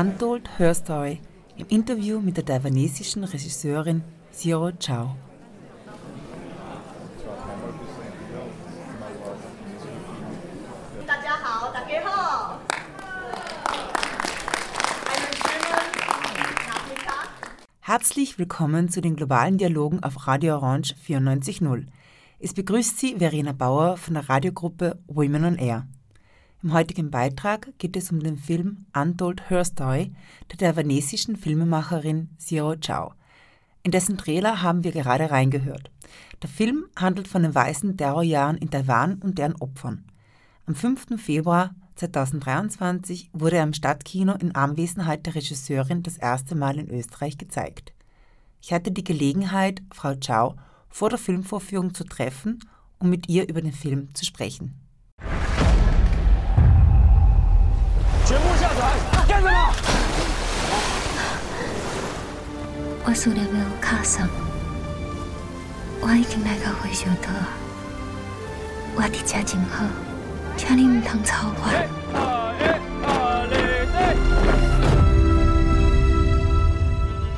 Untold Her Story im Interview mit der taiwanesischen Regisseurin Zero Chao. Herzlich willkommen zu den globalen Dialogen auf Radio Orange 94.0. Es begrüßt Sie Verena Bauer von der Radiogruppe Women on Air. Im heutigen Beitrag geht es um den Film Untold Her Story der taiwanesischen Filmemacherin Zero Chao. In dessen Trailer haben wir gerade reingehört. Der Film handelt von den weißen Terrorjahren in Taiwan und deren Opfern. Am 5. Februar 2023 wurde er im Stadtkino in Anwesenheit der Regisseurin das erste Mal in Österreich gezeigt. Ich hatte die Gelegenheit, Frau Chao vor der Filmvorführung zu treffen, um mit ihr über den Film zu sprechen. 全部下台！干什么？我输了没有卡上，我已经来到会场岛啊！我伫遮真好，请你唔通吵我。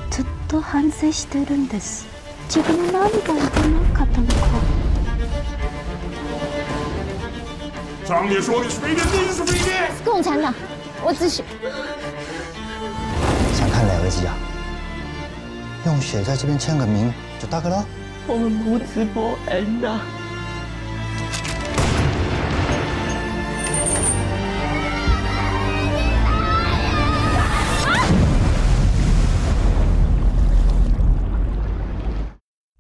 ずっと反省してるんです自分の何がいけなかったのか上面说的是非典，你是非典。共产党。 我只是想看哪位机啊？用血在这边签个名就大个了。我们母子伯恩呐。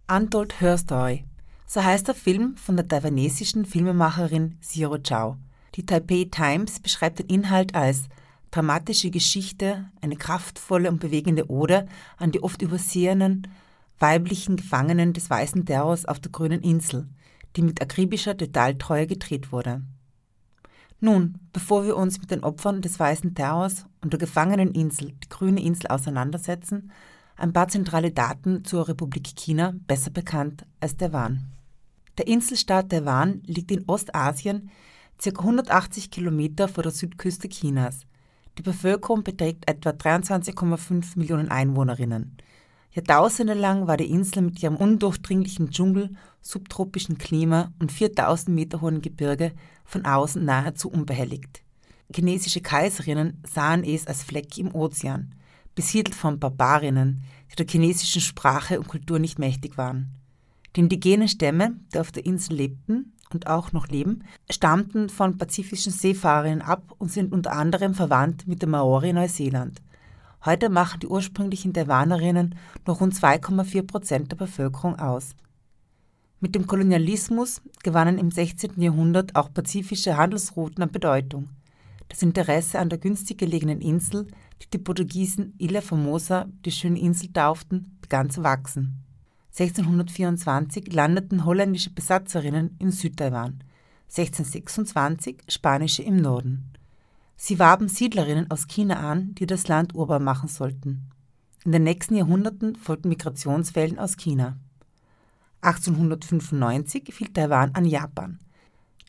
Untold Her Story. So heißt der Film von der taiwanesischen Filmemacherin Zero Chao. Die Taipei Times beschreibt den Inhalt als dramatische Geschichte, eine kraftvolle und bewegende Ode an die oft übersehenen weiblichen Gefangenen des Weißen Terrors auf der grünen Insel, die mit akribischer Detailtreue gedreht wurde. Nun, bevor wir uns mit den Opfern des Weißen Terrors und der Gefangeneninsel, die grüne Insel, auseinandersetzen, ein paar zentrale Daten zur Republik China, besser bekannt als Taiwan. Der Inselstaat Taiwan liegt in Ostasien ca. 180 Kilometer vor der Südküste Chinas. Die Bevölkerung beträgt etwa 23,5 Millionen Einwohnerinnen. Jahrtausende lang war die Insel mit ihrem undurchdringlichen Dschungel, subtropischen Klima und 4000 Meter hohen Gebirge von außen nahezu unbehelligt. Chinesische Kaiserinnen sahen es als Fleck im Ozean, besiedelt von Barbarinnen, die der chinesischen Sprache und Kultur nicht mächtig waren. Die indigenen Stämme, die auf der Insel lebten, und auch noch leben, stammten von pazifischen Seefahrerinnen ab und sind unter anderem verwandt mit den Maori Neuseeland. Heute machen die ursprünglichen Taiwanerinnen noch rund 2,4 Prozent der Bevölkerung aus. Mit dem Kolonialismus gewannen im 16. Jahrhundert auch pazifische Handelsrouten an Bedeutung. Das Interesse an der günstig gelegenen Insel, die die Portugiesen Ilha Formosa, die schöne Insel tauften, begann zu wachsen. 1624 landeten holländische Besatzerinnen in Südtaiwan, 1626 spanische im Norden. Sie warben Siedlerinnen aus China an, die das Land urbar machen sollten. In den nächsten Jahrhunderten folgten Migrationswellen aus China. 1895 fiel Taiwan an Japan.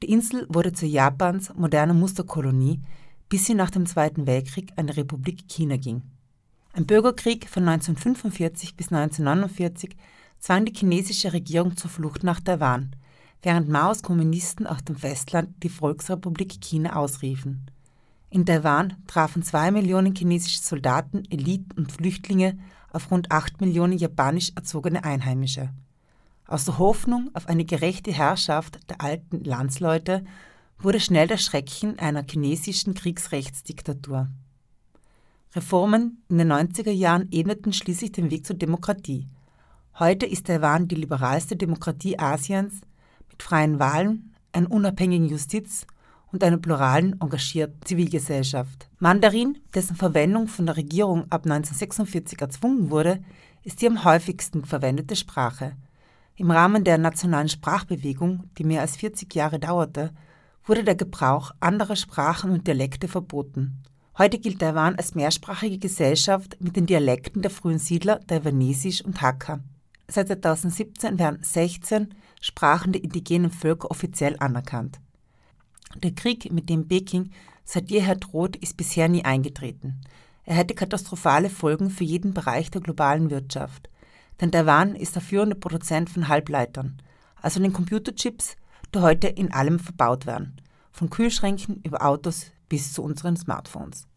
Die Insel wurde zu Japans moderner Musterkolonie, bis sie nach dem Zweiten Weltkrieg an die Republik China ging. Ein Bürgerkrieg von 1945 bis 1949 zwang die chinesische Regierung zur Flucht nach Taiwan, während Maos Kommunisten auf dem Festland die Volksrepublik China ausriefen. In Taiwan trafen zwei Millionen chinesische Soldaten, Eliten und Flüchtlinge auf rund acht Millionen japanisch erzogene Einheimische. Aus der Hoffnung auf eine gerechte Herrschaft der alten Landsleute wurde schnell das Schrecken einer chinesischen Kriegsrechtsdiktatur. Reformen in den 90er Jahren ebneten schließlich den Weg zur Demokratie. Heute ist Taiwan die liberalste Demokratie Asiens mit freien Wahlen, einer unabhängigen Justiz und einer pluralen, engagierten Zivilgesellschaft. Mandarin, dessen Verwendung von der Regierung ab 1946 erzwungen wurde, ist die am häufigsten verwendete Sprache. Im Rahmen der nationalen Sprachbewegung, die mehr als 40 Jahre dauerte, wurde der Gebrauch anderer Sprachen und Dialekte verboten. Heute gilt Taiwan als mehrsprachige Gesellschaft mit den Dialekten der frühen Siedler Taiwanesisch und Hakka. Seit 2017 werden 16 Sprachen der indigenen Völker offiziell anerkannt. Der Krieg, mit dem Peking seit jeher droht, ist bisher nie eingetreten. Er hätte katastrophale Folgen für jeden Bereich der globalen Wirtschaft. Denn Taiwan ist der führende Produzent von Halbleitern, also den Computerchips, die heute in allem verbaut werden, von Kühlschränken über Autos bis zu unseren Smartphones.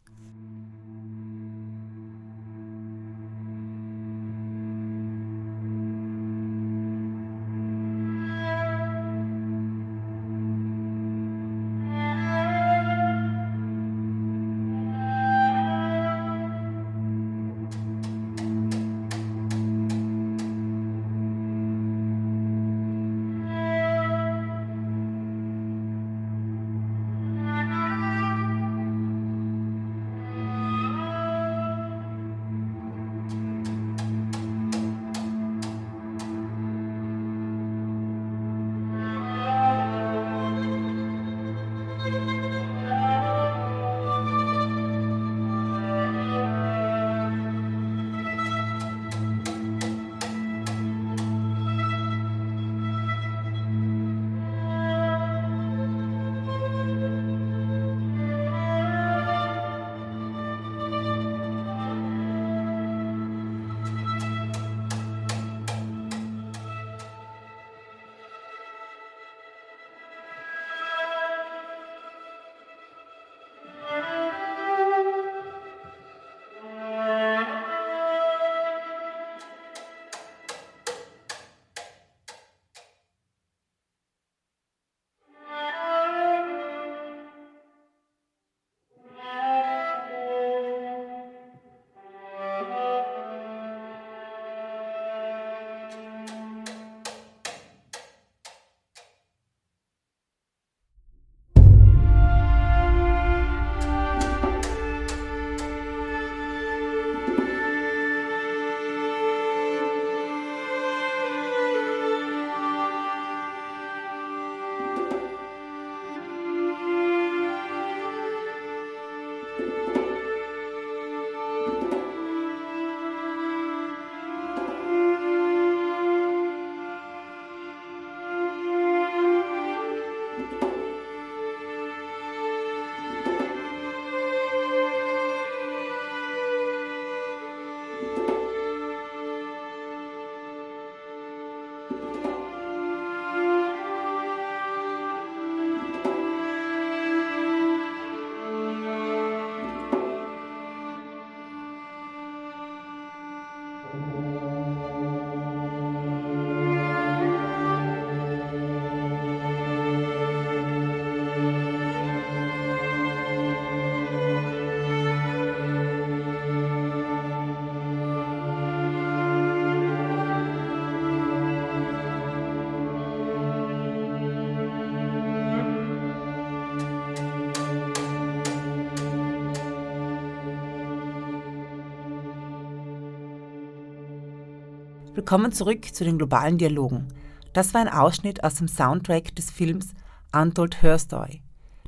Willkommen zurück zu den globalen Dialogen. Das war ein Ausschnitt aus dem Soundtrack des Films Untold Her Story,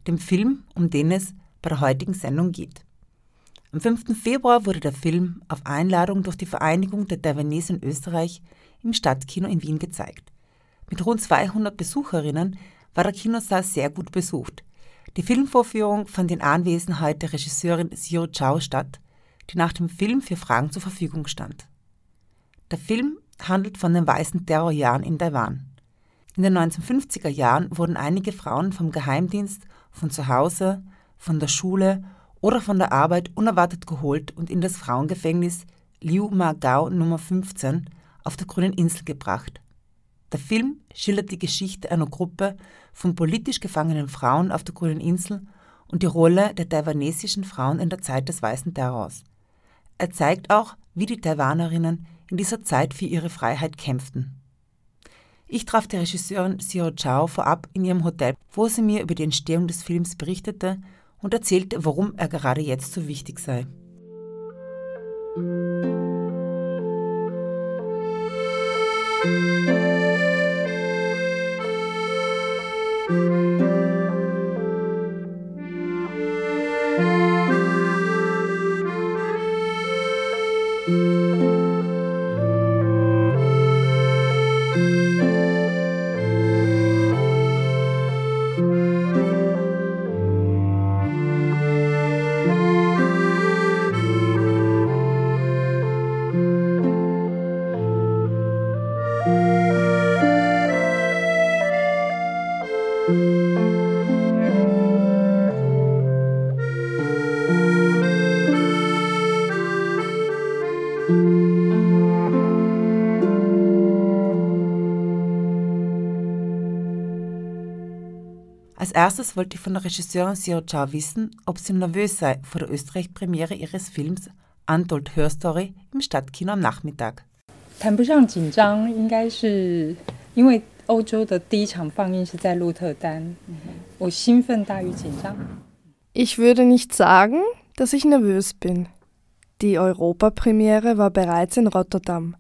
dem Film, um den es bei der heutigen Sendung geht. Am 5. Februar wurde der Film auf Einladung durch die Vereinigung der Taiwanese in Österreich im Stadtkino in Wien gezeigt. Mit rund 200 Besucherinnen war der Kinosaal sehr gut besucht. Die Filmvorführung fand in Anwesenheit der Regisseurin Zero Chao statt, die nach dem Film für Fragen zur Verfügung stand. Der Film handelt von den weißen Terrorjahren in Taiwan. In den 1950er Jahren wurden einige Frauen vom Geheimdienst, von zu Hause, von der Schule oder von der Arbeit unerwartet geholt und in das Frauengefängnis Liu Ma Gao Nummer 15 auf der Grünen Insel gebracht. Der Film schildert die Geschichte einer Gruppe von politisch gefangenen Frauen auf der Grünen Insel und die Rolle der taiwanesischen Frauen in der Zeit des weißen Terrors. Er zeigt auch, wie die Taiwanerinnen in dieser Zeit für ihre Freiheit kämpften. Ich traf die Regisseurin Siro Chao vorab in ihrem Hotel, wo sie mir über die Entstehung des Films berichtete und erzählte, warum er gerade jetzt so wichtig sei. Als erstes wollte ich von der Regisseurin Siro Chao wissen, ob sie nervös sei vor der Österreich-Premiere ihres Films Untold Her Story im Stadtkino am Nachmittag. 谈不上紧张，应该是因为欧洲的第一场放映是在鹿特丹，我兴奋大于紧张。 Ich würde nicht sagen, dass ich nervös bin. Die Europapremiere war bereits in Rotterdam.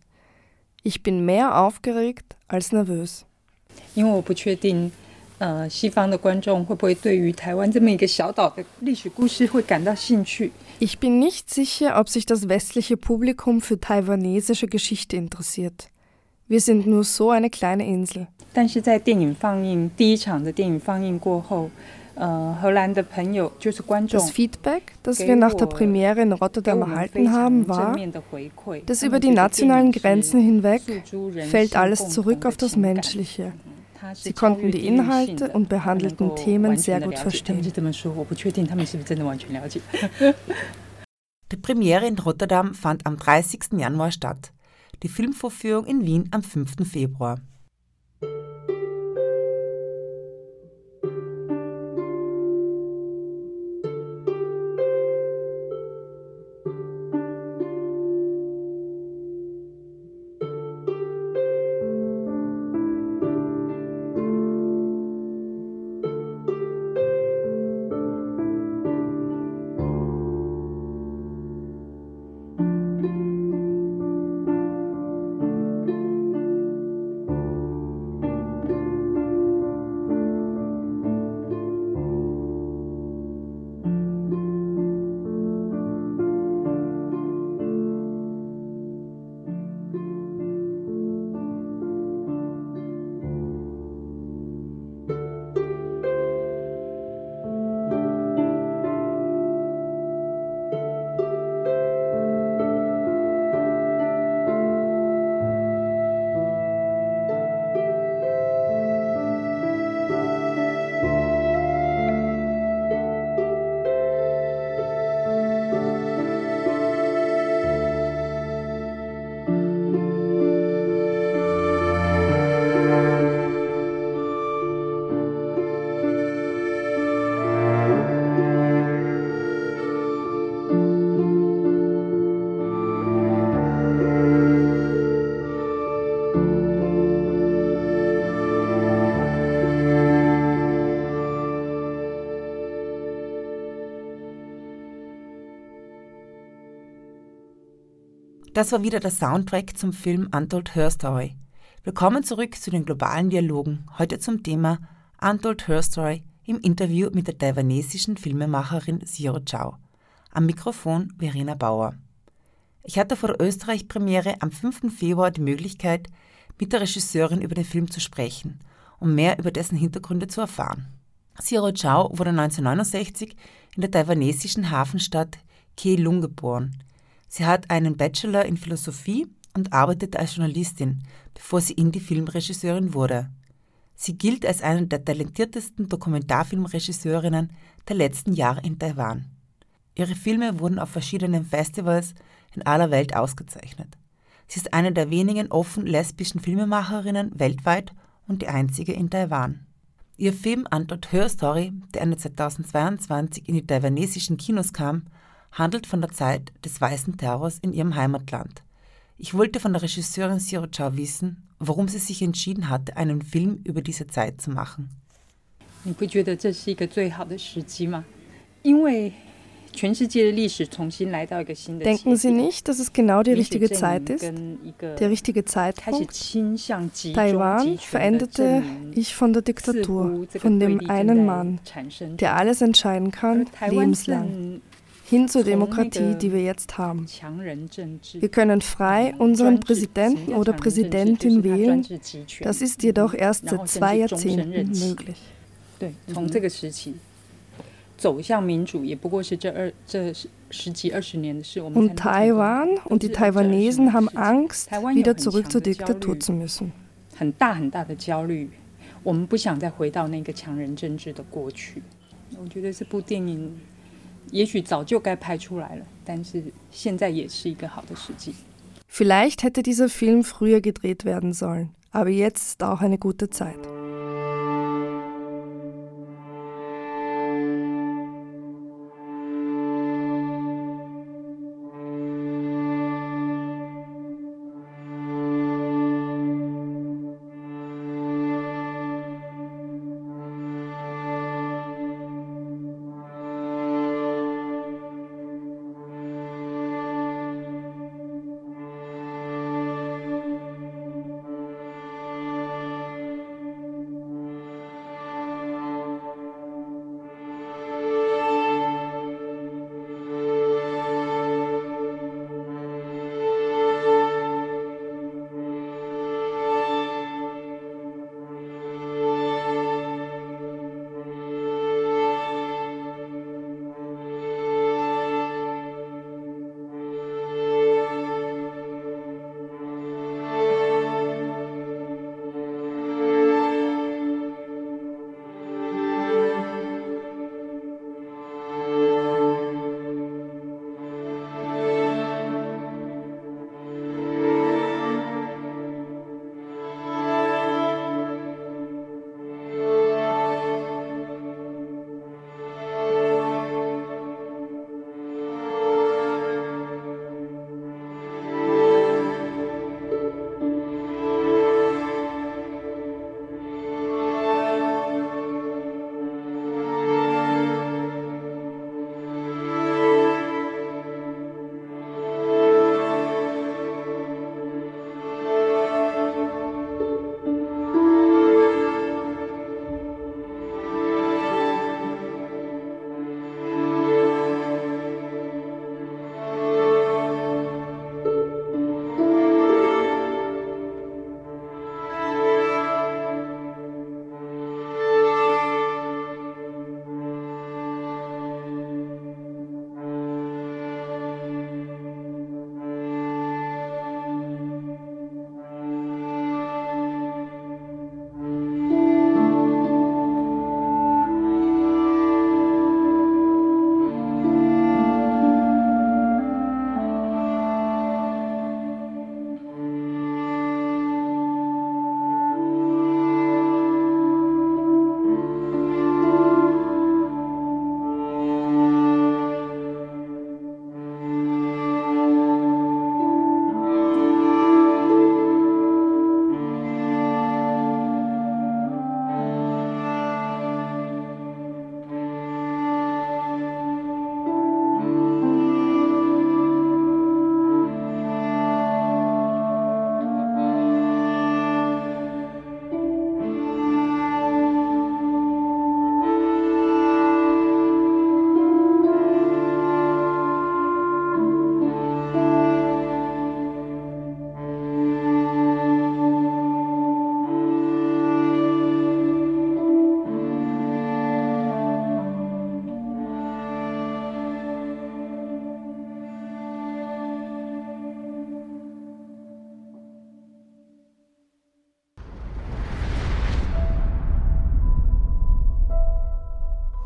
Ich bin mehr aufgeregt als nervös. 因为我不确定， 呃，西方的观众会不会对于台湾这么一个小岛的历史故事会感到兴趣。 Ich bin nicht sicher, ob sich das westliche Publikum für taiwanesische Geschichte interessiert. Wir sind nur so eine kleine Insel. 但是在电影放映第一场的电影放映过后，呃，荷兰的朋友就是观众 Das Feedback, das wir nach der Premiere in 给 Rotterdam 我们非 erhalten 常 haben, 正 war, 面的回馈， dass 他 über 们 die 觉得电影 nationalen 是 Grenzen hinweg 诉诸人 fällt 性 alles 共同 zurück 的 auf das 情感 Menschliche. Sie konnten die Inhalte und behandelten Themen sehr gut verstehen. Die Premiere in Rotterdam fand am 30. Januar statt, die Filmvorführung in Wien am 5. Februar. Das war wieder der Soundtrack zum Film Untold Her Story. Willkommen zurück zu den globalen Dialogen, heute zum Thema Untold Her Story im Interview mit der taiwanesischen Filmemacherin Siro Chao. Am Mikrofon Verena Bauer. Ich hatte vor der Österreich-Premiere am 5. Februar die Möglichkeit, mit der Regisseurin über den Film zu sprechen, um mehr über dessen Hintergründe zu erfahren. Siro Chao wurde 1969 in der taiwanesischen Hafenstadt Keelung geboren. Sie hat einen Bachelor in Philosophie und arbeitete als Journalistin, bevor sie Indie-Filmregisseurin wurde. Sie gilt als eine der talentiertesten Dokumentarfilmregisseurinnen der letzten Jahre in Taiwan. Ihre Filme wurden auf verschiedenen Festivals in aller Welt ausgezeichnet. Sie ist eine der wenigen offen lesbischen Filmemacherinnen weltweit und die einzige in Taiwan. Ihr Film Untold Her Story, der Ende 2022 in die taiwanesischen Kinos kam, handelt von der Zeit des Weißen Terrors in ihrem Heimatland. Ich wollte von der Regisseurin Sirochau wissen, warum sie sich entschieden hatte, einen Film über diese Zeit zu machen. Denken Sie nicht, dass es genau die richtige Zeit ist? Der richtige Zeitpunkt? Taiwan veränderte ich von der Diktatur, von dem einen Mann, der alles entscheiden kann, lebenslang hin zur Demokratie, die wir jetzt haben. Wir können frei unseren Präsidenten oder Präsidentin wählen. Das ist jedoch erst seit zwei Jahrzehnten möglich. Und Taiwan und die Taiwanesen haben Angst, wieder zurück zur Diktatur zu müssen. Wir wollen nicht zurück zur Diktatur. Ich 也许早就该拍出来了，但是现在也是一个好的时机。 Vielleicht hätte dieser Film früher gedreht werden sollen, aber jetzt ist auch eine gute Zeit. “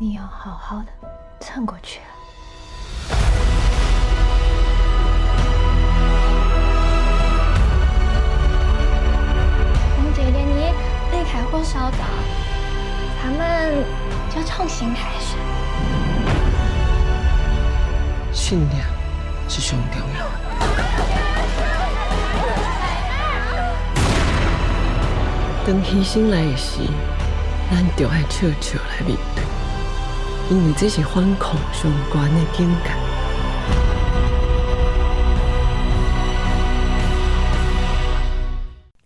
你要好好的撑过去。等姐姐你离开火烧岛，咱们就重新开始。信念是最重要的。等起醒来时，咱就爱笑笑来面对。因为这是反抗上悬的境界。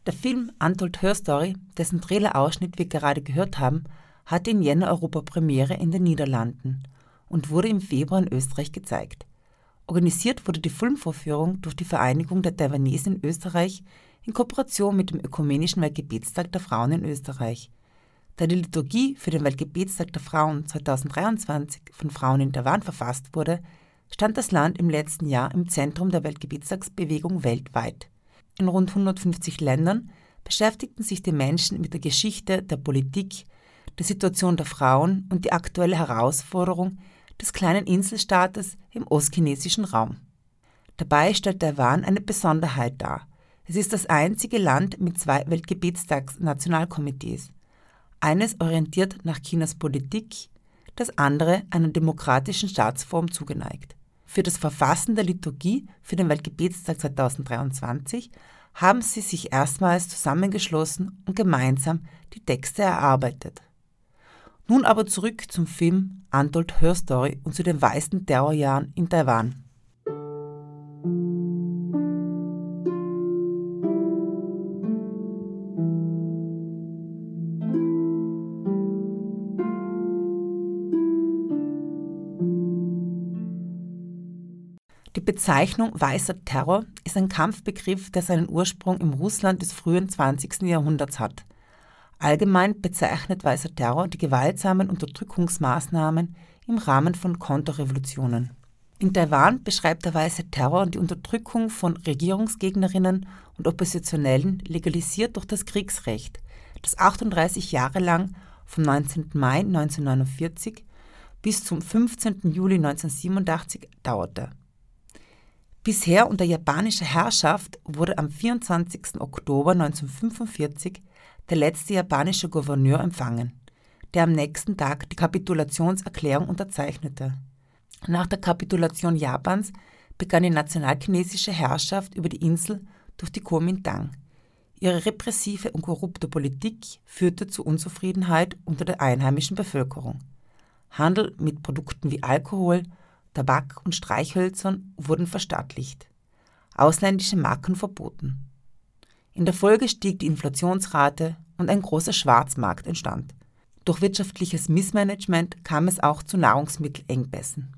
Der Film Untold Her Story, dessen Trailerausschnitt wir gerade gehört haben, hatte in Jänner Europapremiere in den Niederlanden und wurde im Februar in Österreich gezeigt. Organisiert wurde die Filmvorführung durch die Vereinigung der Taiwanesen in Österreich in Kooperation mit dem Ökumenischen Weltgebetstag der Frauen in Österreich. da die Liturgie für den Weltgebetstag der Frauen 2023 von Frauen in Taiwan verfasst wurde, stand das Land im letzten Jahr im Zentrum der Weltgebetstagsbewegung weltweit. In rund 150 Ländern beschäftigten sich die Menschen mit der Geschichte, der Politik, der Situation der Frauen und die aktuelle Herausforderung des kleinen Inselstaates im ostchinesischen Raum. Dabei stellt Taiwan eine Besonderheit dar. Es ist das einzige Land mit zwei Weltgebetstags-Nationalkomitees. Eines orientiert nach Chinas Politik, das andere einer demokratischen Staatsform zugeneigt. Für das Verfassen der Liturgie für den Weltgebetstag 2023 haben sie sich erstmals zusammengeschlossen und gemeinsam die Texte erarbeitet. Nun aber zurück zum Film Untold Her Story und zu den weißen Terrorjahren in Taiwan. Bezeichnung weißer Terror ist ein Kampfbegriff, der seinen Ursprung im Russland des frühen 20. Jahrhunderts hat – Allgemein bezeichnet Weißer Terror die gewaltsamen Unterdrückungsmaßnahmen im Rahmen von Konterrevolutionen. In Taiwan beschreibt der Weiße Terror die Unterdrückung von Regierungsgegnerinnen und Oppositionellen legalisiert durch das Kriegsrecht, das 38 Jahre lang vom 19. Mai 1949 bis zum 15. Juli 1987 dauerte. Bisher unter japanischer Herrschaft wurde am 24. Oktober 1945 der letzte japanische Gouverneur empfangen, der am nächsten Tag die Kapitulationserklärung unterzeichnete. Nach der Kapitulation Japans begann die nationalchinesische Herrschaft über die Insel durch die Kuomintang. Ihre repressive und korrupte Politik führte zu Unzufriedenheit unter der einheimischen Bevölkerung. Handel mit Produkten wie Alkohol, Tabak und Streichhölzern wurden verstaatlicht. Ausländische Marken verboten. In der Folge stieg die Inflationsrate und ein großer Schwarzmarkt entstand. Durch wirtschaftliches Missmanagement kam es auch zu Nahrungsmittelengpässen.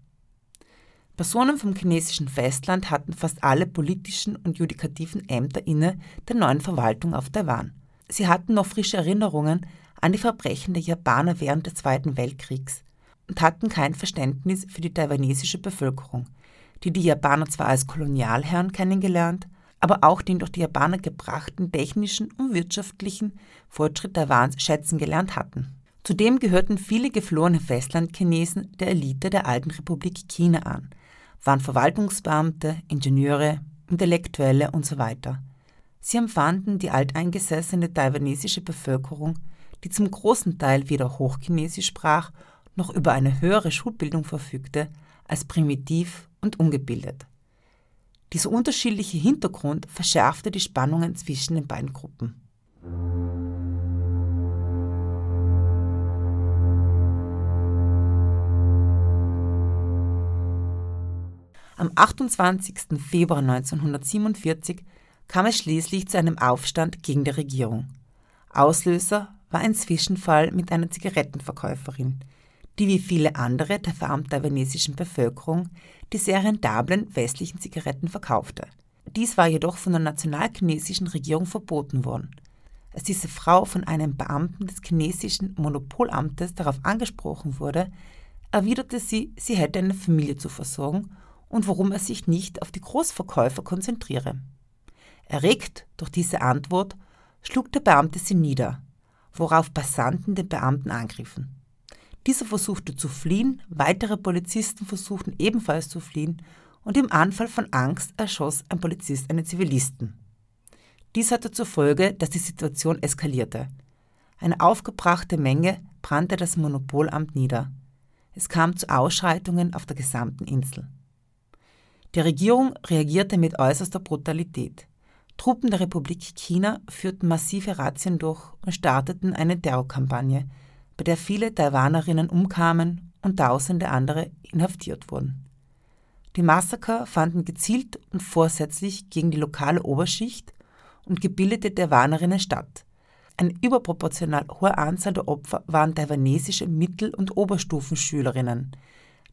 Personen vom chinesischen Festland hatten fast alle politischen und judikativen Ämter inne der neuen Verwaltung auf Taiwan. Sie hatten noch frische Erinnerungen an die Verbrechen der Japaner während des Zweiten Weltkriegs und hatten kein Verständnis für die taiwanesische Bevölkerung, die die Japaner zwar als Kolonialherren kennengelernt, aber auch den durch die Japaner gebrachten technischen und wirtschaftlichen Fortschritt Taiwans schätzen gelernt hatten. Zudem gehörten viele geflohene Festlandchinesen der Elite der alten Republik China an, waren Verwaltungsbeamte, Ingenieure, Intellektuelle usw. So Sie empfanden die alteingesessene taiwanesische Bevölkerung, die zum großen Teil weder Hochchinesisch sprach noch über eine höhere Schulbildung verfügte, als primitiv und ungebildet. Dieser unterschiedliche Hintergrund verschärfte die Spannungen zwischen den beiden Gruppen. Am 28. Februar 1947 kam es schließlich zu einem Aufstand gegen die Regierung. Auslöser war ein Zwischenfall mit einer Zigarettenverkäuferin, die wie viele andere der verarmten taiwanesischen Bevölkerung die sehr rentablen westlichen Zigaretten verkaufte. Dies war jedoch von der nationalchinesischen Regierung verboten worden. Als diese Frau von einem Beamten des chinesischen Monopolamtes darauf angesprochen wurde, erwiderte sie, sie hätte eine Familie zu versorgen und warum er sich nicht auf die Großverkäufer konzentriere. Erregt durch diese Antwort schlug der Beamte sie nieder, worauf Passanten den Beamten angriffen. Dieser versuchte zu fliehen, weitere Polizisten versuchten ebenfalls zu fliehen und im Anfall von Angst erschoss ein Polizist einen Zivilisten. Dies hatte zur Folge, dass die Situation eskalierte. Eine aufgebrachte Menge brannte das Monopolamt nieder. Es kam zu Ausschreitungen auf der gesamten Insel. Die Regierung reagierte mit äußerster Brutalität. Truppen der Republik China führten massive Razzien durch und starteten eine Terrorkampagne, bei der viele Taiwanerinnen umkamen und tausende andere inhaftiert wurden. Die Massaker fanden gezielt und vorsätzlich gegen die lokale Oberschicht und gebildete Taiwanerinnen statt. Eine überproportional hohe Anzahl der Opfer waren taiwanesische Mittel- und Oberstufenschülerinnen,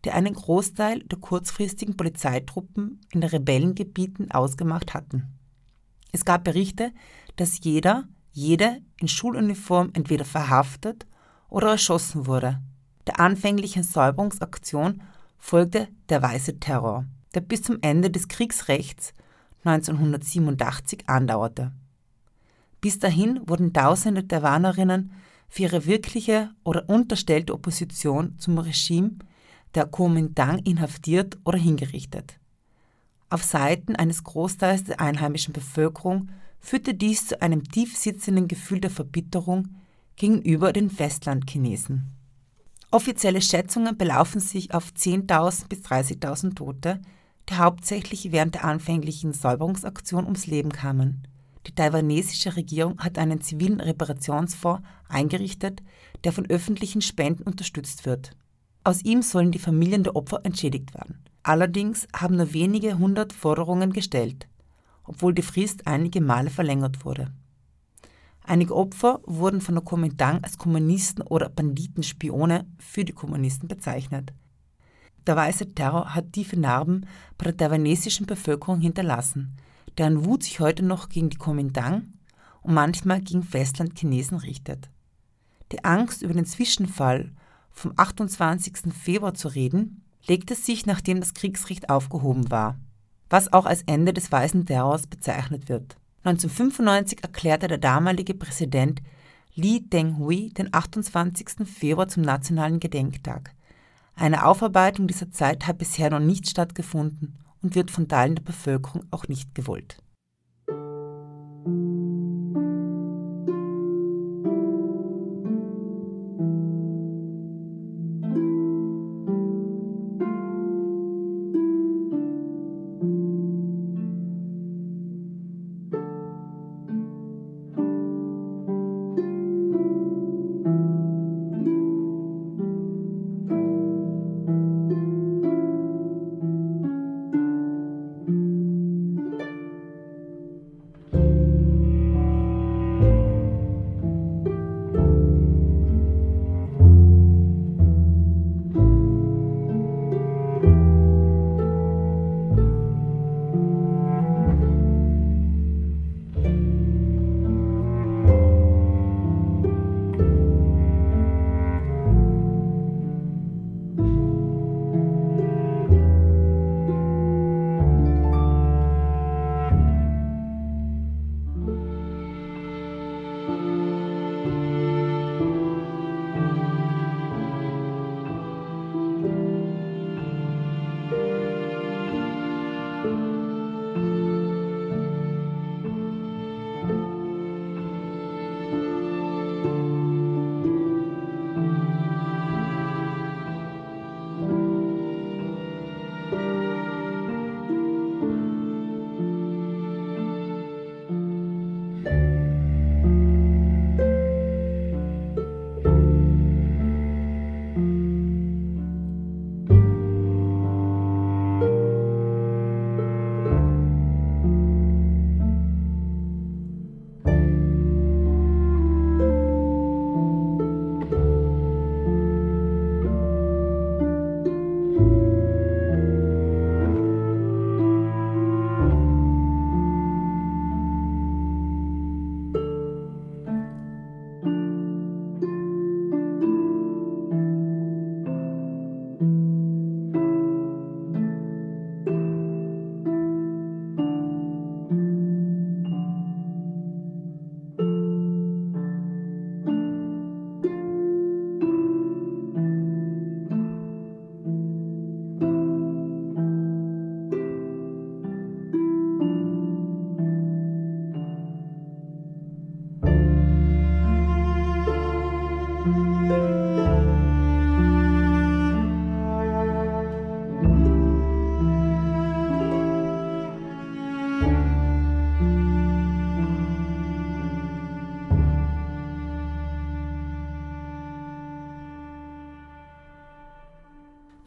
die einen Großteil der kurzfristigen Polizeitruppen in den Rebellengebieten ausgemacht hatten. Es gab Berichte, dass jeder, jede in Schuluniform entweder verhaftet oder erschossen wurde. Der anfänglichen Säuberungsaktion folgte der Weiße Terror, der bis zum Ende des Kriegsrechts 1987 andauerte. Bis dahin wurden tausende Taiwanerinnen für ihre wirkliche oder unterstellte Opposition zum Regime der Kuomintang inhaftiert oder hingerichtet. Auf Seiten eines Großteils der einheimischen Bevölkerung führte dies zu einem tief sitzenden Gefühl der Verbitterung gegenüber den Festlandchinesen. Offizielle Schätzungen belaufen sich auf 10.000 bis 30.000 Tote, die hauptsächlich während der anfänglichen Säuberungsaktion ums Leben kamen. Die taiwanesische Regierung hat einen zivilen Reparationsfonds eingerichtet, der von öffentlichen Spenden unterstützt wird. Aus ihm sollen die Familien der Opfer entschädigt werden. Allerdings haben nur wenige hundert Forderungen gestellt, obwohl die Frist einige Male verlängert wurde. Einige Opfer wurden von der Kuomintang als Kommunisten oder Banditenspione für die Kommunisten bezeichnet. Der weiße Terror hat tiefe Narben bei der taiwanesischen Bevölkerung hinterlassen, deren Wut sich heute noch gegen die Kuomintang und manchmal gegen Festlandchinesen richtet. Die Angst über den Zwischenfall vom 28. Februar zu reden, legte sich, nachdem das Kriegsrecht aufgehoben war, was auch als Ende des weißen Terrors bezeichnet wird. 1995 erklärte der damalige Präsident Li Denghui den 28. Februar zum nationalen Gedenktag. Eine Aufarbeitung dieser Zeit hat bisher noch nicht stattgefunden und wird von Teilen der Bevölkerung auch nicht gewollt.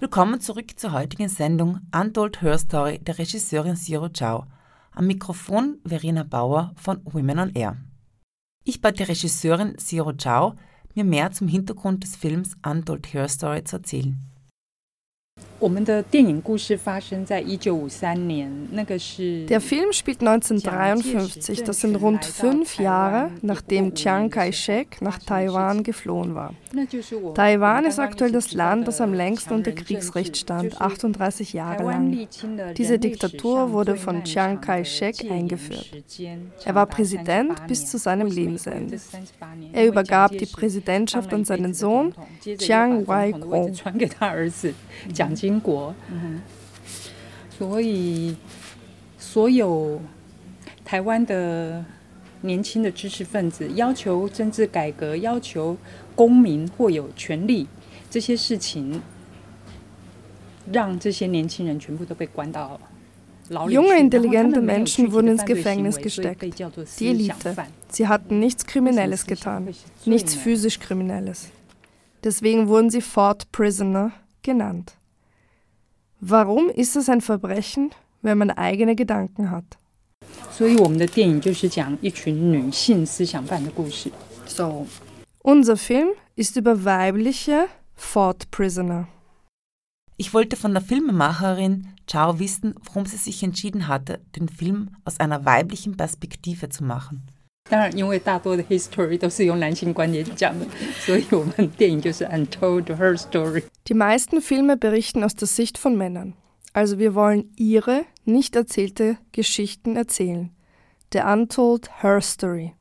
Willkommen zurück zur heutigen Sendung Untold Her Story der Regisseurin Zero Chow. Am Mikrofon Verena Bauer von Women on Air. Ich bat die Regisseurin Zero Chow, mir mehr zum Hintergrund des Films Untold Her Story zu erzählen. Der Film spielt 1953, das sind rund fünf Jahre, nachdem Chiang Kai-shek nach Taiwan geflohen war. Taiwan ist aktuell das Land, das am längsten unter Kriegsrecht stand, 38 Jahre lang. Diese Diktatur wurde von Chiang Kai-shek eingeführt. Er war Präsident bis zu seinem Lebensende. Er übergab die Präsidentschaft an seinen Sohn Chiang Wai-kuo. 蒋经国，所以所有台湾的年轻的知识分子要求政治改革，要求公民或有权利这些事情，让这些年轻人全部都被关到牢里去。 Junge, 然后他 intelligente 们没有具 Menschen 体 wurden 的 ins 犯罪行 Gefängnis 为，所以被 gesteckt. 叫做 Die 思想 Elite. 犯。 Sie hatten nichts Kriminelles Das ist getan, sicher nichts Söhne. physisch Kriminelles. Deswegen wurden sie Fort Prisoner genannt. Warum ist es ein Verbrechen, wenn man eigene Gedanken hat? So. Unser Film ist über weibliche Thought Prisoner. Ich wollte von der Filmemacherin Chao wissen, warum sie sich entschieden hatte, den Film aus einer weiblichen Perspektive zu machen. 当然，因为大多的 history 都是用男性观点讲的，所以我们电影就是 Untold Her Story。 Die meisten Filme berichten aus der Sicht von Männern. Also wir wollen ihre, nicht erzählte Geschichten erzählen. The Untold Her Story.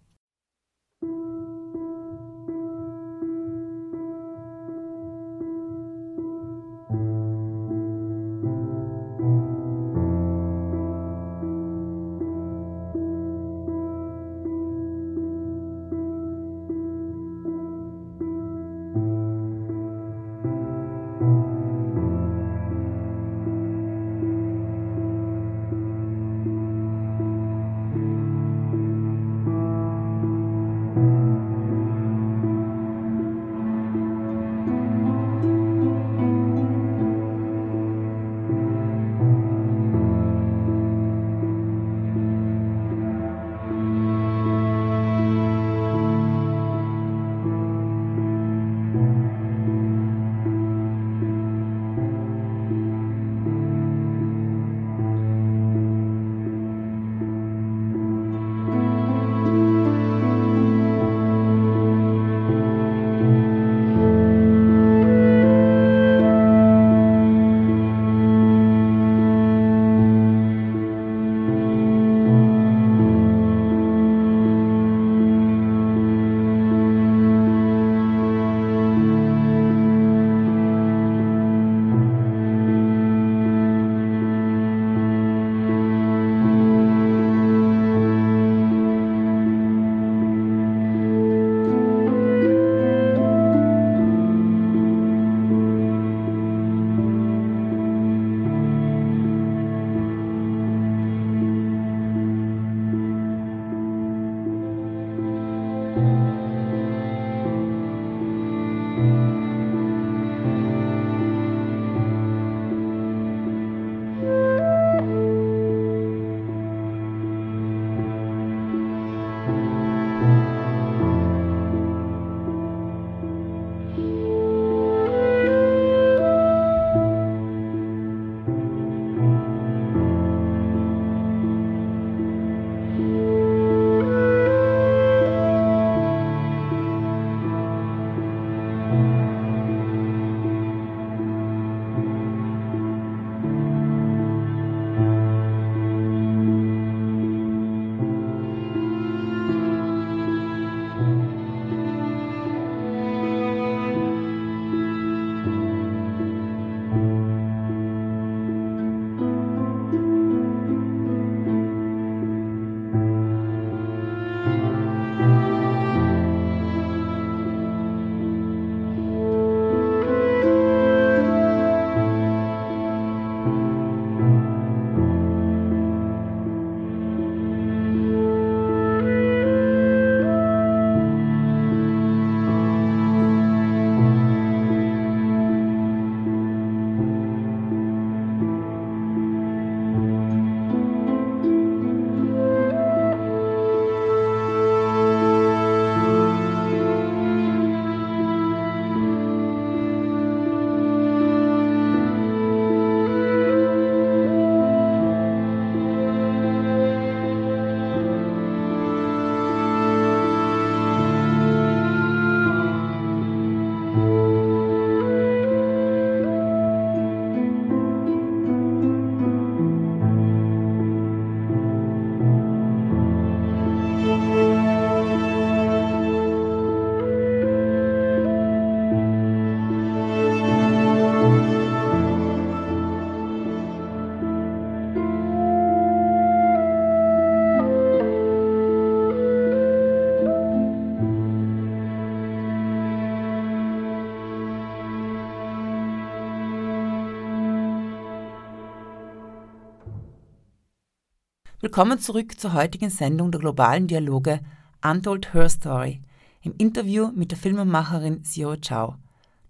Willkommen zurück zur heutigen Sendung der globalen Dialoge Untold Her Story im Interview mit der Filmemacherin Zero Chow.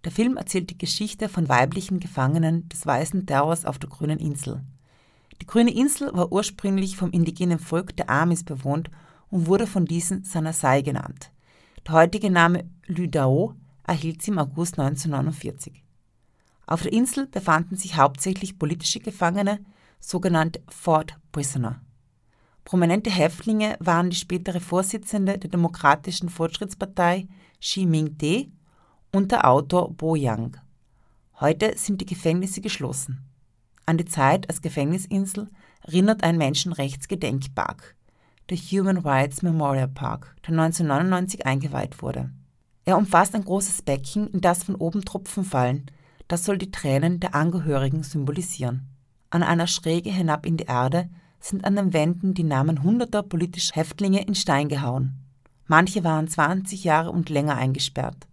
Der Film erzählt die Geschichte von weiblichen Gefangenen des weißen Terrors auf der grünen Insel. Die grüne Insel war ursprünglich vom indigenen Volk der Amis bewohnt und wurde von diesen Sanasai genannt. Der heutige Name Lüdao erhielt sie im August 1949. Auf der Insel befanden sich hauptsächlich politische Gefangene, sogenannte Fort Prisoner. Prominente Häftlinge waren die spätere Vorsitzende der Demokratischen Fortschrittspartei Xi Ming-de und der Autor Bo Yang. Heute sind die Gefängnisse geschlossen. An die Zeit als Gefängnisinsel erinnert ein Menschenrechtsgedenkpark, der Human Rights Memorial Park, der 1999 eingeweiht wurde. Er umfasst ein großes Becken, in das von oben Tropfen fallen. Das soll die Tränen der Angehörigen symbolisieren. An einer Schräge hinab in die Erde sind an den Wänden die Namen hunderter politischer Häftlinge in Stein gehauen. Manche waren 20 Jahre und länger eingesperrt.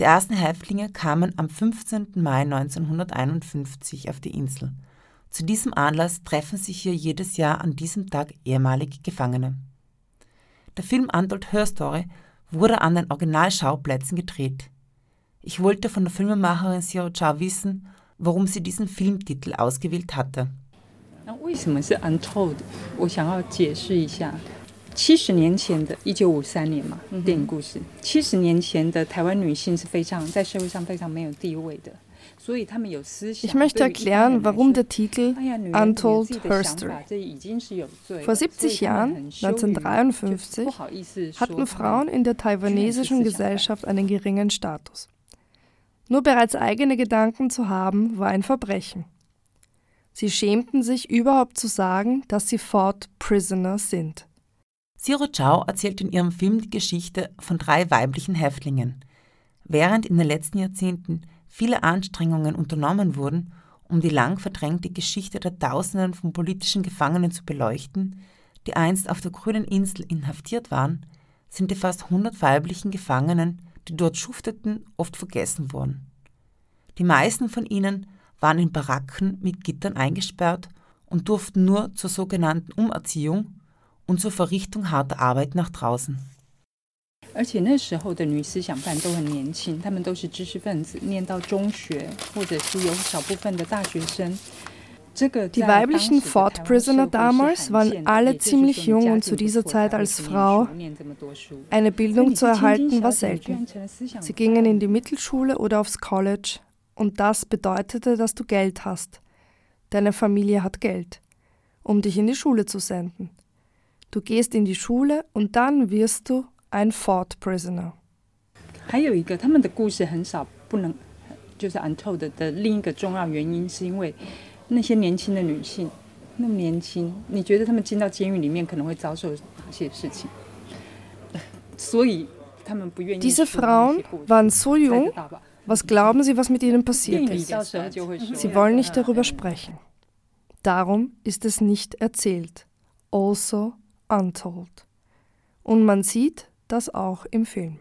Die ersten Häftlinge kamen am 15. Mai 1951 auf die Insel. Zu diesem Anlass treffen sich hier jedes Jahr an diesem Tag ehemalige Gefangene. Der Film Untold Her Story wurde an den Originalschauplätzen gedreht. Ich wollte von der Filmemacherin Xiao Cha wissen, warum sie diesen Filmtitel ausgewählt hatte. Ich möchte erklären, warum der Titel Untold Her Story. Vor 70 Jahren, 1953, hatten Frauen in der taiwanesischen Gesellschaft einen geringen Status. Nur bereits eigene Gedanken zu haben, war ein Verbrechen. Sie schämten sich überhaupt zu sagen, dass sie Fort Prisoner sind. Zero Chow erzählt in ihrem Film die Geschichte von drei weiblichen Häftlingen. Während in den letzten Jahrzehnten viele Anstrengungen unternommen wurden, um die lang verdrängte Geschichte der Tausenden von politischen Gefangenen zu beleuchten, die einst auf der grünen Insel inhaftiert waren, sind die fast 100 weiblichen Gefangenen die dort schufteten, oft vergessen worden. Die meisten von ihnen waren in Baracken mit Gittern eingesperrt und durften nur zur sogenannten Umerziehung und zur Verrichtung harter Arbeit nach draußen. 而且那时候的女思想犯都很年轻，她们都是知识分子，念到中学，或者是有少部分的大学生。 die weiblichen Fort Prisoner damals waren alle ziemlich jung und zu dieser Zeit als Frau eine Bildung zu erhalten war selten. Sie gingen in die Mittelschule oder aufs College und das bedeutete, dass du Geld hast. Deine Familie hat Geld, um dich in die Schule zu senden. Du gehst in die Schule und dann wirst du ein Fort Prisoner. 还有一个，他们的故事很少不能就是 untold 的另一个重要原因，是因为 那些年轻的女性，那么年轻，你觉得她们进到监狱里面可能会遭受哪些事情？所以他们不愿意。Diese Frauen waren so jung. Was glauben Sie, was mit ihnen passiert ist? Sie wollen nicht darüber sprechen. Darum ist es nicht erzählt. Also untold. Und man sieht das auch im Film.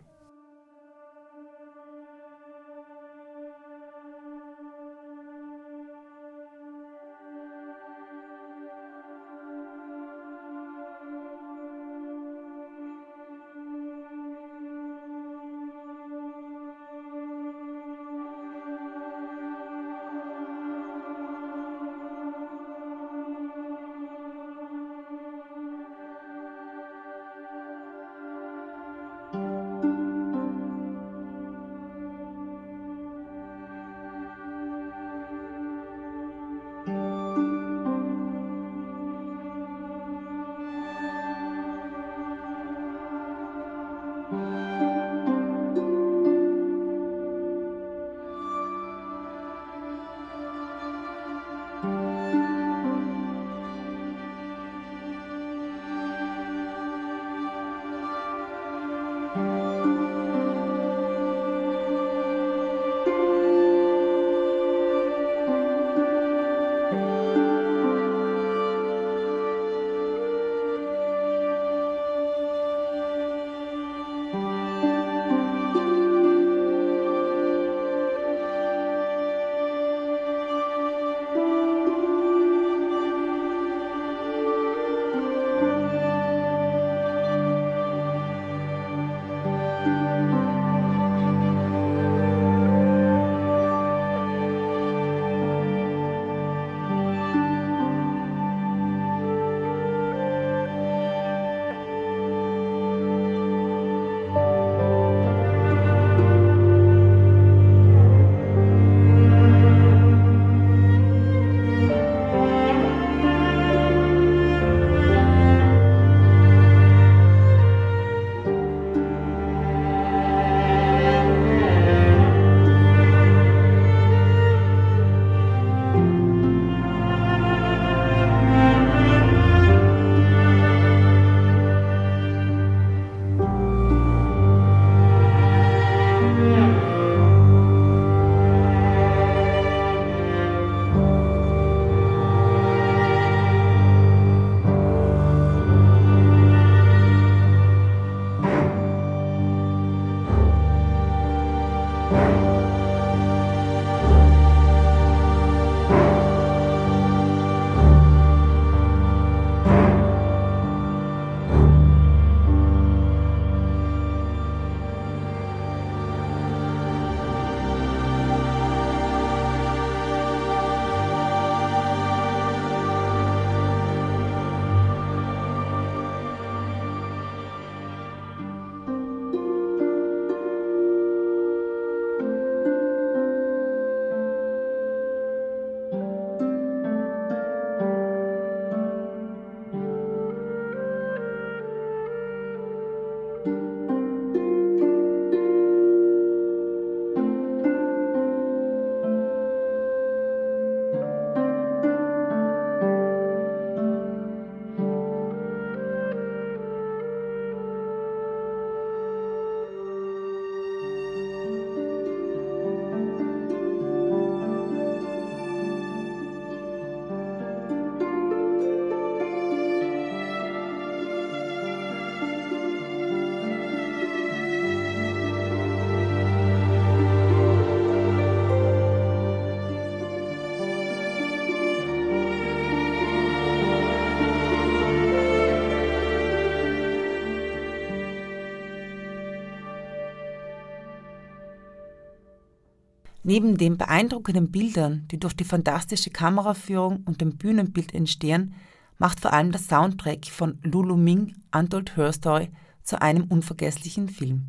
Neben den beeindruckenden Bildern, die durch die fantastische Kameraführung und dem Bühnenbild entstehen, macht vor allem der Soundtrack von Lulu Ming Untold Her Story zu einem unvergesslichen Film.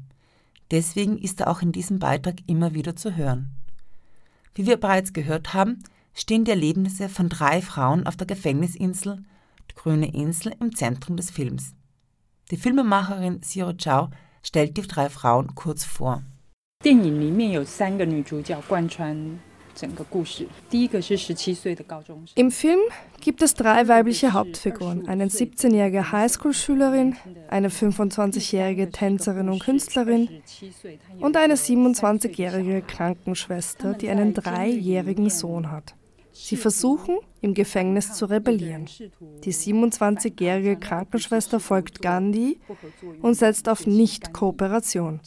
Deswegen ist er auch in diesem Beitrag immer wieder zu hören. Wie wir bereits gehört haben, stehen die Erlebnisse von drei Frauen auf der Gefängnisinsel, die Grüne Insel, im Zentrum des Films. Die Filmemacherin Siro Chao stellt die drei Frauen kurz vor. 电影里面有三个女主角贯穿整个故事。第一个是十七岁的高中生。Im Film gibt es drei weibliche Hauptfiguren: eine 17-jährige Highschool-Schülerin, eine 25-jährige Tänzerin und Künstlerin und eine 27-jährige Krankenschwester, die einen dreijährigen Sohn hat. Sie versuchen, im Gefängnis zu rebellieren. Die 27-jährige Krankenschwester folgt Gandhi und setzt auf Nicht-Kooperation.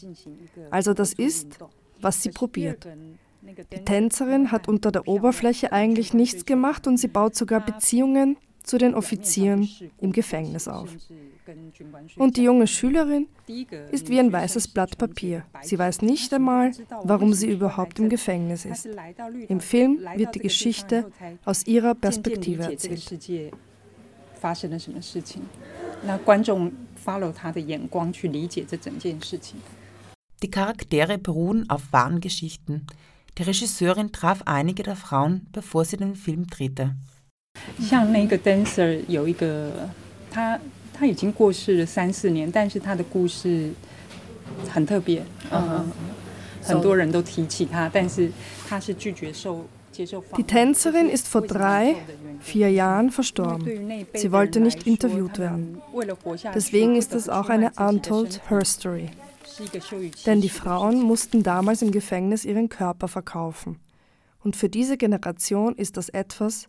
Also das ist, was sie probiert. Die Tänzerin hat unter der Oberfläche eigentlich nichts gemacht und sie baut sogar Beziehungen zu den Offizieren im Gefängnis auf. Und die junge Schülerin ist wie ein weißes Blatt Papier. Sie weiß nicht einmal, warum sie überhaupt im Gefängnis ist. Im Film wird die Geschichte aus ihrer Perspektive erzählt. Die Charaktere beruhen auf wahren Geschichten. Die Regisseurin traf einige der Frauen, bevor sie den Film drehte. 像那个 dancer 有一个他他已经过世了三四年，但是他的故事很特别，嗯，很多人都提起他，但是他是拒绝受。Die Tänzerin ist vor drei, vier Jahren verstorben. Sie wollte nicht interviewt werden. Deswegen ist es auch eine Untold Her Story. Denn die Frauen mussten damals im Gefängnis ihren Körper verkaufen. Und für diese Generation ist das etwas,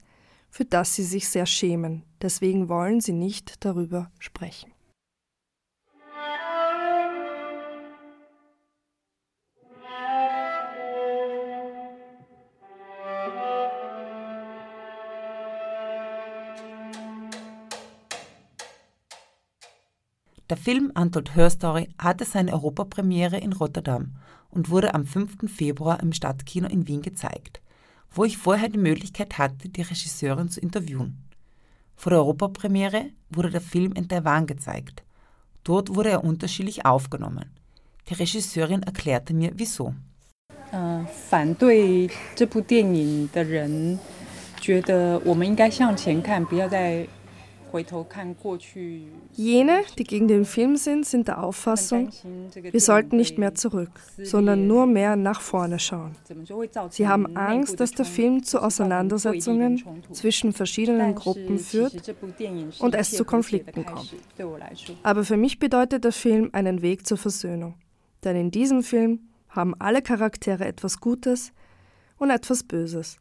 für das sie sich sehr schämen. Deswegen wollen sie nicht darüber sprechen. Der Film Untold Her Story hatte seine Europapremiere in Rotterdam und wurde am 5. Februar im Stadtkino in Wien gezeigt wo ich vorher die Möglichkeit hatte, die Regisseurin zu interviewen. Vor der Europapremiere wurde der Film in Taiwan gezeigt. Dort wurde er unterschiedlich aufgenommen. Die Regisseurin erklärte mir, wieso. 呃，反对这部电影的人觉得我们应该向前看，不要再 Jene, die gegen den Film sind, sind der Auffassung, wir sollten nicht mehr zurück, sondern nur mehr nach vorne schauen. Sie haben Angst, dass der Film zu Auseinandersetzungen zwischen verschiedenen Gruppen führt und es zu Konflikten kommt. Aber für mich bedeutet der Film einen Weg zur Versöhnung. Denn in diesem Film haben alle Charaktere etwas Gutes und etwas Böses,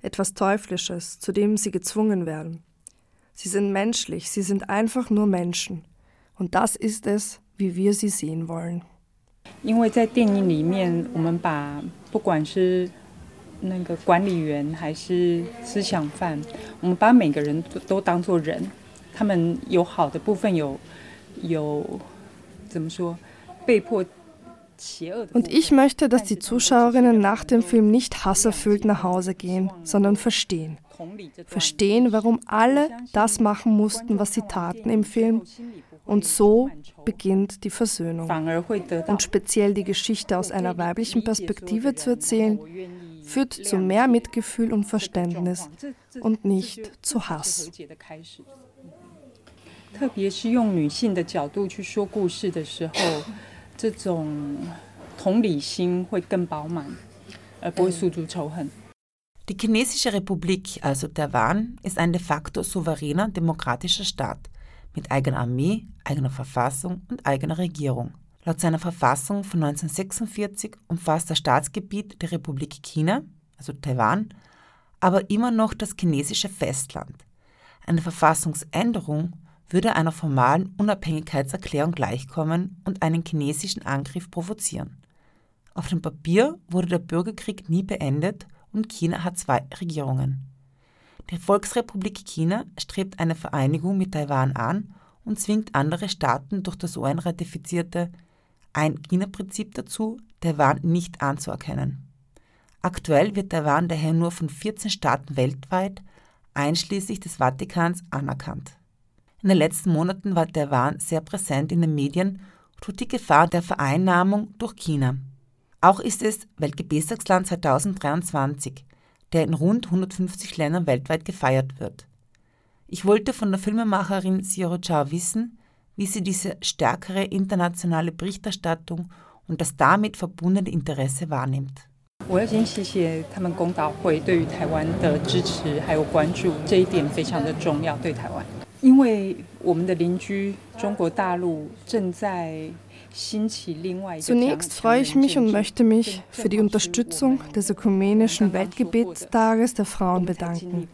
etwas Teuflisches, zu dem sie gezwungen werden. Sie sind menschlich, sie sind einfach nur Menschen. Und das ist es, wie wir sie sehen wollen. 因为在电影里面，我们把不管是那个管理员还是思想犯，我们把每个人都都当作人，他们有好的部分，有有怎么说，被迫 Und ich möchte, dass die Zuschauerinnen nach dem Film nicht hasserfüllt nach Hause gehen, sondern verstehen. Verstehen, warum alle das machen mussten, was sie taten im Film. Und so beginnt die Versöhnung. Und speziell die Geschichte aus einer weiblichen Perspektive zu erzählen, führt zu mehr Mitgefühl und Verständnis und nicht zu Hass. 特别是用女性的角度去说故事的时候， 这种同理心会更饱满，而不会诉诸仇恨。Die Chinesische Republik, also Taiwan, ist ein de facto souveräner demokratischer Staat mit eigener Armee, eigener Verfassung und eigener Regierung. Laut seiner Verfassung von 1946 umfasst das Staatsgebiet der Republik China, also Taiwan, aber immer noch das chinesische Festland. Eine Verfassungsänderung würde einer formalen Unabhängigkeitserklärung gleichkommen und einen chinesischen Angriff provozieren. Auf dem Papier wurde der Bürgerkrieg nie beendet und China hat zwei Regierungen. Die Volksrepublik China strebt eine Vereinigung mit Taiwan an und zwingt andere Staaten durch das UN ratifizierte Ein-China-Prinzip dazu, Taiwan nicht anzuerkennen. Aktuell wird Taiwan daher nur von 14 Staaten weltweit, einschließlich des Vatikans, anerkannt. In den letzten Monaten war Taiwan sehr präsent in den Medien durch die Gefahr der Vereinnahmung durch China. Auch ist es Weltgeburtstagsland 2023, der in rund 150 Ländern weltweit gefeiert wird. Ich wollte von der Filmemacherin Zero Chao wissen, wie sie diese stärkere internationale Berichterstattung und das damit verbundene Interesse wahrnimmt. 我要先谢谢他们公导会对于台湾的支持还有关注，这一点非常的重要对台湾，因为我们的邻居中国大陆正在 Zunächst freue ich mich und möchte mich für die Unterstützung des Ökumenischen Weltgebetstages der Frauen bedanken,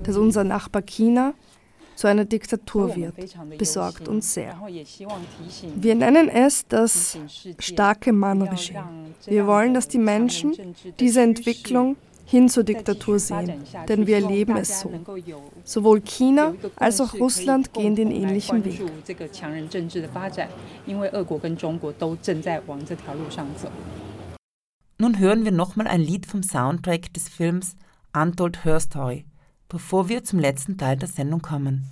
das unser Nachbar China zu einer Diktatur wird, besorgt uns sehr. Wir nennen es das starke Mann-Regime. Wir wollen, dass die Menschen diese Entwicklung hin zur Diktatur sehen, denn wir erleben es so. Sowohl China als auch Russland gehen den ähnlichen Weg. Nun hören wir nochmal ein Lied vom Soundtrack des Films Untold Her Story bevor wir zum letzten Teil der Sendung kommen.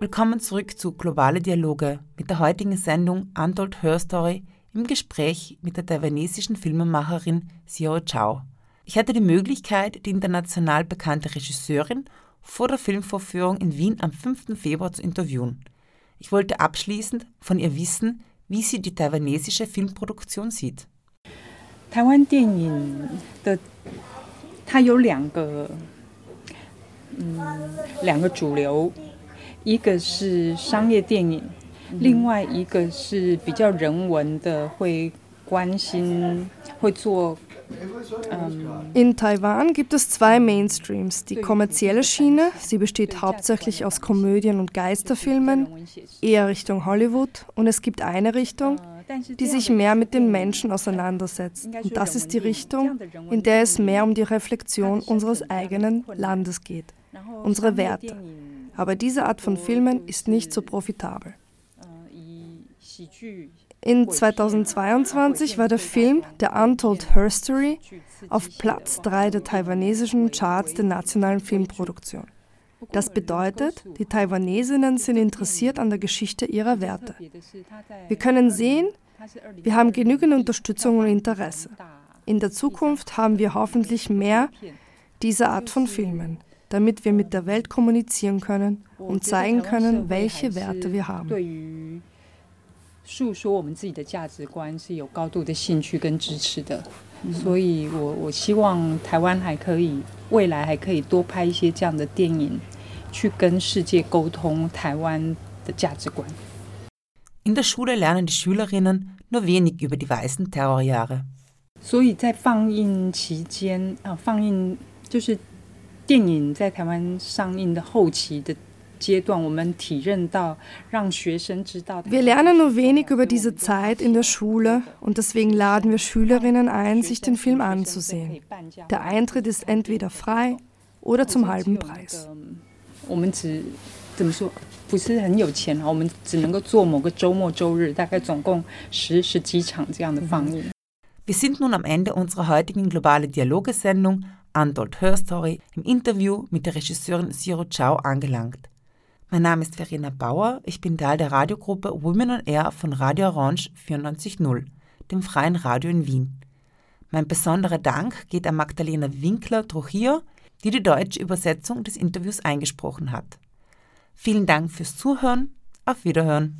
Willkommen zurück zu Globale Dialoge mit der heutigen Sendung Untold Her Story im Gespräch mit der taiwanesischen Filmemacherin Xiao Chao. Ich hatte die Möglichkeit, die international bekannte Regisseurin vor der Filmvorführung in Wien am 5. Februar zu interviewen. Ich wollte abschließend von ihr wissen, wie sie die taiwanesische Filmproduktion sieht. 台湾电影的，它有两个，嗯，两个主流， 一个是商业电影，另外一个是比较人文的，会关心，会做 In Taiwan gibt es zwei Mainstreams. Die kommerzielle Schiene, sie besteht hauptsächlich aus Komödien und Geisterfilmen, eher Richtung Hollywood. Und es gibt eine Richtung, die sich mehr mit den Menschen auseinandersetzt. Und das ist die Richtung, in der es mehr um die Reflexion unseres eigenen Landes geht, unsere Werte. Aber diese Art von Filmen ist nicht so profitabel. In 2022 war der Film The Untold Herstory auf Platz 3 der taiwanesischen Charts der nationalen Filmproduktion. Das bedeutet, die Taiwanesinnen sind interessiert an der Geschichte ihrer Werte. Wir können sehen, wir haben genügend Unterstützung und Interesse. In der Zukunft haben wir hoffentlich mehr dieser Art von Filmen, damit wir mit der Welt kommunizieren können und zeigen können, welche Werte wir haben. 诉说我们自己的价值观是有高度的兴趣跟支持的，所以我我希望台湾还可以未来还可以多拍一些这样的电影，去跟世界沟通台湾的价值观。In der Schule lernen die Schülerinnen nur wenig über die weißen Terrorjahre。所以在放映期间啊，放映就是 电影在台湾上映的后期的。Wir lernen nur wenig über diese Zeit in der Schule und deswegen laden wir Schülerinnen ein, sich den Film anzusehen. Der Eintritt ist entweder frei oder zum halben Preis. 我们只怎么说不是很有钱啊，我们只能够做某个周末周日，大概总共十十几场这样的放映。Wir sind nun am Ende unserer heutigen globale Dialogesendung Untold Her Story im Interview mit der Regisseurin Siro Chao angelangt. Mein Name ist Verena Bauer, ich bin Teil der Radiogruppe Women on Air von Radio Orange 94.0, dem freien Radio in Wien. Mein besonderer Dank geht an Magdalena Winkler-Trujillo, die die deutsche Übersetzung des Interviews eingesprochen hat. Vielen Dank fürs Zuhören, auf Wiederhören.